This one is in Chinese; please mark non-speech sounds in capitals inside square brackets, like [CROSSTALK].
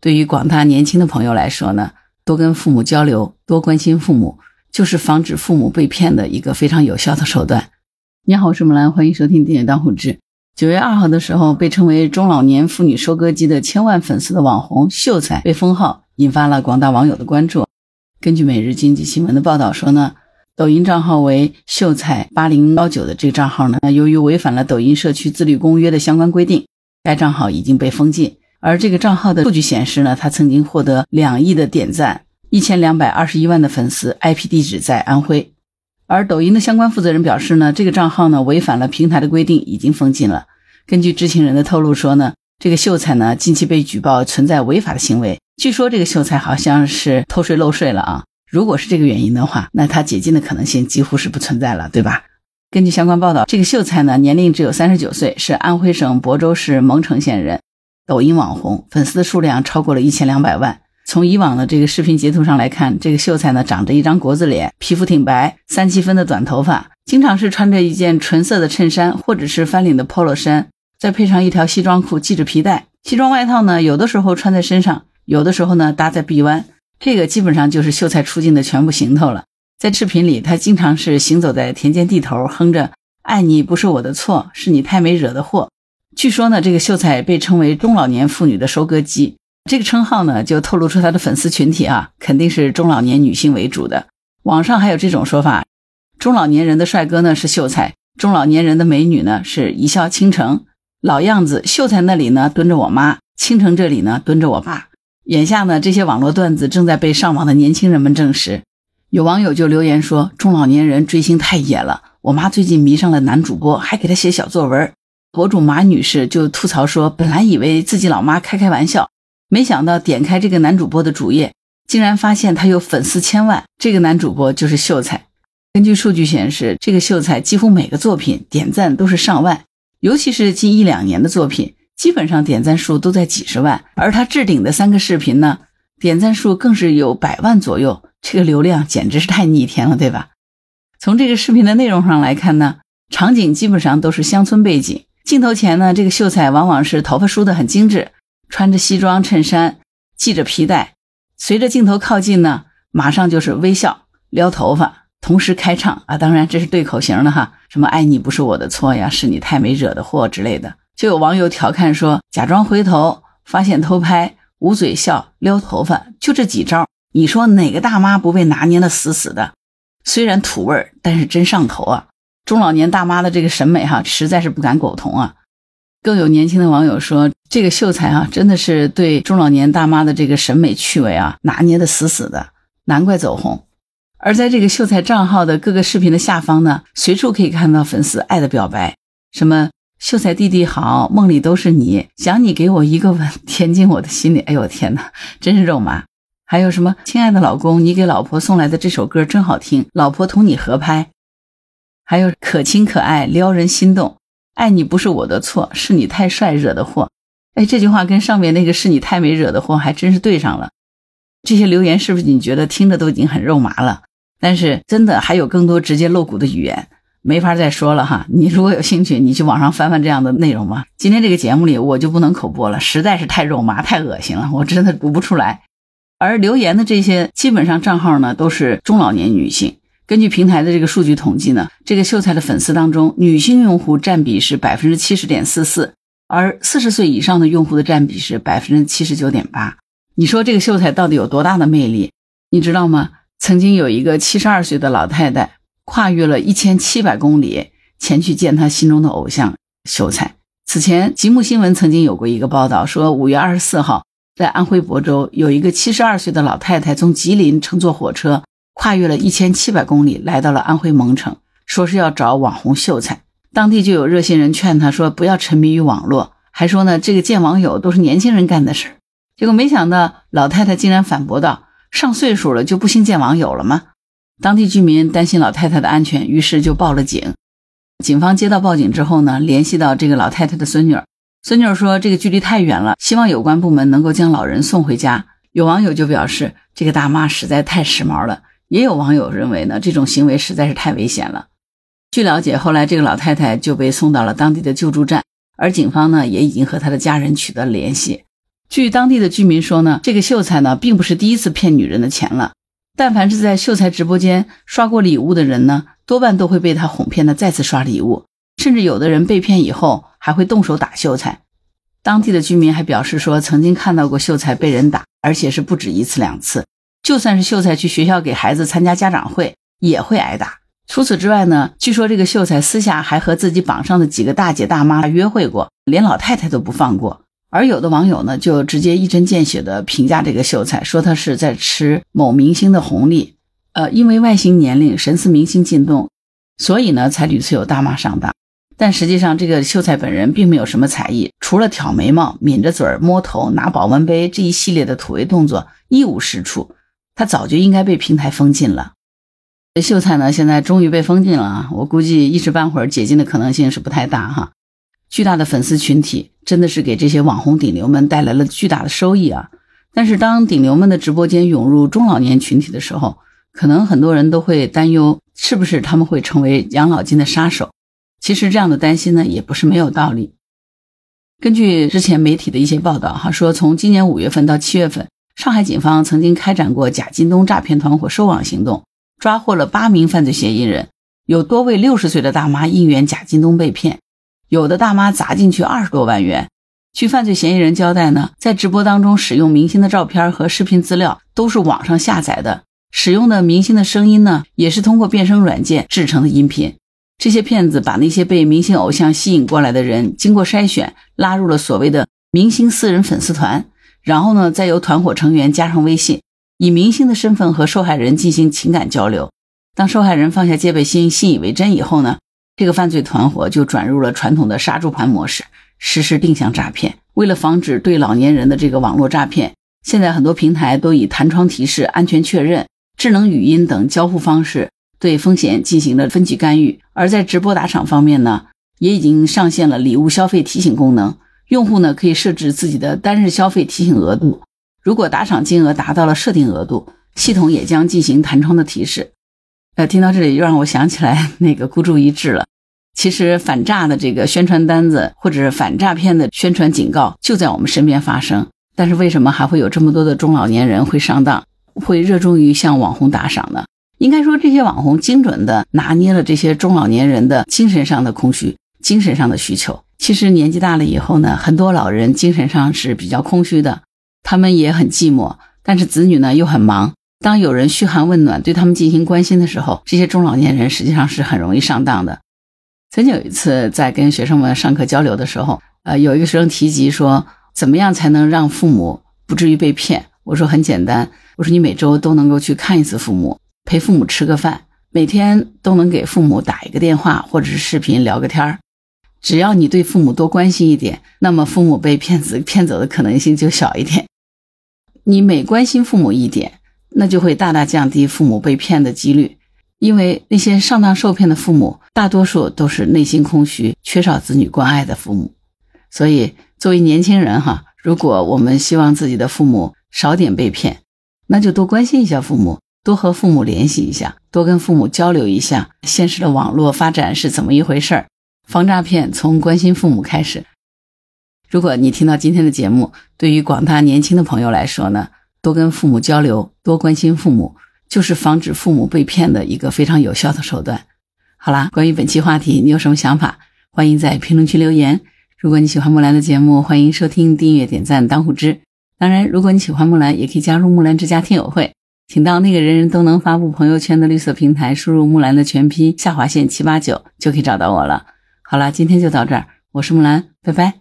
对于广大年轻的朋友来说呢，多跟父母交流，多关心父母，就是防止父母被骗的一个非常有效的手段。你好，我是木兰，欢迎收听《电影当户志》。九月二号的时候，被称为中老年妇女收割机的千万粉丝的网红秀才被封号，引发了广大网友的关注。根据每日经济新闻的报道说呢，抖音账号为秀才八零幺九的这个账号呢，由于违反了抖音社区自律公约的相关规定，该账号已经被封禁。而这个账号的数据显示呢，他曾经获得两亿的点赞，一千两百二十一万的粉丝，IP 地址在安徽。而抖音的相关负责人表示呢，这个账号呢违反了平台的规定，已经封禁了。根据知情人的透露说呢，这个秀才呢近期被举报存在违法的行为，据说这个秀才好像是偷税漏税了啊。如果是这个原因的话，那他解禁的可能性几乎是不存在了，对吧？根据相关报道，这个秀才呢年龄只有三十九岁，是安徽省亳州市蒙城县人。抖音网红粉丝的数量超过了一千两百万。从以往的这个视频截图上来看，这个秀才呢长着一张国字脸，皮肤挺白，三七分的短头发，经常是穿着一件纯色的衬衫或者是翻领的 polo 衫，再配上一条西装裤，系着皮带。西装外套呢，有的时候穿在身上，有的时候呢搭在臂弯。这个基本上就是秀才出镜的全部行头了。在视频里，他经常是行走在田间地头，哼着“爱你不是我的错，是你太美惹的祸”。据说呢，这个秀才被称为中老年妇女的收割机，这个称号呢就透露出他的粉丝群体啊，肯定是中老年女性为主的。网上还有这种说法：中老年人的帅哥呢是秀才，中老年人的美女呢是一笑倾城。老样子，秀才那里呢蹲着我妈，倾城这里呢蹲着我爸。眼下呢，这些网络段子正在被上网的年轻人们证实。有网友就留言说：“中老年人追星太野了，我妈最近迷上了男主播，还给他写小作文。”博主马女士就吐槽说：“本来以为自己老妈开开玩笑，没想到点开这个男主播的主页，竟然发现他有粉丝千万。这个男主播就是秀才。根据数据显示，这个秀才几乎每个作品点赞都是上万，尤其是近一两年的作品，基本上点赞数都在几十万。而他置顶的三个视频呢，点赞数更是有百万左右。这个流量简直是太逆天了，对吧？从这个视频的内容上来看呢，场景基本上都是乡村背景。”镜头前呢，这个秀才往往是头发梳得很精致，穿着西装衬衫，系着皮带。随着镜头靠近呢，马上就是微笑、撩头发，同时开唱啊！当然这是对口型的哈，什么“爱你不是我的错呀，是你太没惹的祸”之类的。就有网友调侃说：“假装回头，发现偷拍，捂嘴笑，撩头发，就这几招，你说哪个大妈不被拿捏的死死的？虽然土味儿，但是真上头啊！”中老年大妈的这个审美哈，实在是不敢苟同啊。更有年轻的网友说，这个秀才啊，真的是对中老年大妈的这个审美趣味啊，拿捏的死死的，难怪走红。而在这个秀才账号的各个视频的下方呢，随处可以看到粉丝爱的表白，什么“秀才弟弟好，梦里都是你，想你给我一个吻，填进我的心里”。哎呦天哪，真是肉麻。还有什么“亲爱的老公，你给老婆送来的这首歌真好听，老婆同你合拍”。还有可亲可爱，撩人心动，爱你不是我的错，是你太帅惹的祸。哎，这句话跟上面那个是你太美惹的祸还真是对上了。这些留言是不是你觉得听着都已经很肉麻了？但是真的还有更多直接露骨的语言，没法再说了哈。你如果有兴趣，你去网上翻翻这样的内容吧。今天这个节目里我就不能口播了，实在是太肉麻太恶心了，我真的读不出来。而留言的这些基本上账号呢，都是中老年女性。根据平台的这个数据统计呢，这个秀才的粉丝当中，女性用户占比是百分之七十点四四，而四十岁以上的用户的占比是百分之七十九点八。你说这个秀才到底有多大的魅力？你知道吗？曾经有一个七十二岁的老太太，跨越了一千七百公里前去见她心中的偶像秀才。此前，吉木新闻曾经有过一个报道，说五月二十四号，在安徽亳州，有一个七十二岁的老太太从吉林乘坐火车。跨越了一千七百公里，来到了安徽蒙城，说是要找网红秀才。当地就有热心人劝他说：“不要沉迷于网络。”还说呢，这个见网友都是年轻人干的事儿。结果没想到，老太太竟然反驳道：“上岁数了就不兴见网友了吗？”当地居民担心老太太的安全，于是就报了警。警方接到报警之后呢，联系到这个老太太的孙女儿。孙女儿说：“这个距离太远了，希望有关部门能够将老人送回家。”有网友就表示：“这个大妈实在太时髦了。”也有网友认为呢，这种行为实在是太危险了。据了解，后来这个老太太就被送到了当地的救助站，而警方呢也已经和她的家人取得了联系。据当地的居民说呢，这个秀才呢并不是第一次骗女人的钱了。但凡是在秀才直播间刷过礼物的人呢，多半都会被他哄骗的再次刷礼物，甚至有的人被骗以后还会动手打秀才。当地的居民还表示说，曾经看到过秀才被人打，而且是不止一次两次。就算是秀才去学校给孩子参加家长会，也会挨打。除此之外呢，据说这个秀才私下还和自己榜上的几个大姐大妈约会过，连老太太都不放过。而有的网友呢，就直接一针见血地评价这个秀才，说他是在吃某明星的红利。呃，因为外形年龄神似明星靳东，所以呢才屡次有大妈上当。但实际上，这个秀才本人并没有什么才艺，除了挑眉毛、抿着嘴儿、摸头、拿保温杯这一系列的土味动作一无是处。他早就应该被平台封禁了。秀才呢，现在终于被封禁了啊！我估计一时半会儿解禁的可能性是不太大哈。巨大的粉丝群体真的是给这些网红顶流们带来了巨大的收益啊！但是当顶流们的直播间涌入中老年群体的时候，可能很多人都会担忧，是不是他们会成为养老金的杀手？其实这样的担心呢，也不是没有道理。根据之前媒体的一些报道哈，说从今年五月份到七月份，上海警方曾经开展过假京东诈骗团伙收网行动。抓获了八名犯罪嫌疑人，有多位六十岁的大妈应援假京东被骗，有的大妈砸进去二十多万元。据犯罪嫌疑人交代呢，在直播当中使用明星的照片和视频资料都是网上下载的，使用的明星的声音呢也是通过变声软件制成的音频。这些骗子把那些被明星偶像吸引过来的人经过筛选，拉入了所谓的明星私人粉丝团，然后呢再由团伙成员加上微信。以明星的身份和受害人进行情感交流，当受害人放下戒备心、信以为真以后呢，这个犯罪团伙就转入了传统的杀猪盘模式，实施定向诈骗。为了防止对老年人的这个网络诈骗，现在很多平台都以弹窗提示、安全确认、智能语音等交互方式对风险进行了分级干预。而在直播打赏方面呢，也已经上线了礼物消费提醒功能，用户呢可以设置自己的单日消费提醒额度。如果打赏金额达到了设定额度，系统也将进行弹窗的提示。呃，听到这里又让我想起来那个孤注一掷了。其实反诈的这个宣传单子或者是反诈骗的宣传警告就在我们身边发生，但是为什么还会有这么多的中老年人会上当，会热衷于向网红打赏呢？应该说，这些网红精准的拿捏了这些中老年人的精神上的空虚、精神上的需求。其实年纪大了以后呢，很多老人精神上是比较空虚的。他们也很寂寞，但是子女呢又很忙。当有人嘘寒问暖，对他们进行关心的时候，这些中老年人实际上是很容易上当的。曾经有一次在跟学生们上课交流的时候，呃，有一个学生提及说，怎么样才能让父母不至于被骗？我说很简单，我说你每周都能够去看一次父母，陪父母吃个饭，每天都能给父母打一个电话或者是视频聊个天儿。只要你对父母多关心一点，那么父母被骗子 [LAUGHS] 骗走的可能性就小一点。你每关心父母一点，那就会大大降低父母被骗的几率。因为那些上当受骗的父母，大多数都是内心空虚、缺少子女关爱的父母。所以，作为年轻人哈，如果我们希望自己的父母少点被骗，那就多关心一下父母，多和父母联系一下，多跟父母交流一下现实的网络发展是怎么一回事儿。防诈骗从关心父母开始。如果你听到今天的节目，对于广大年轻的朋友来说呢，多跟父母交流，多关心父母，就是防止父母被骗的一个非常有效的手段。好啦，关于本期话题，你有什么想法？欢迎在评论区留言。如果你喜欢木兰的节目，欢迎收听、订阅、点赞、当虎之。当然，如果你喜欢木兰，也可以加入木兰之家听友会，请到那个人人都能发布朋友圈的绿色平台，输入木兰的全拼下划线七八九，就可以找到我了。好了，今天就到这儿，我是木兰，拜拜。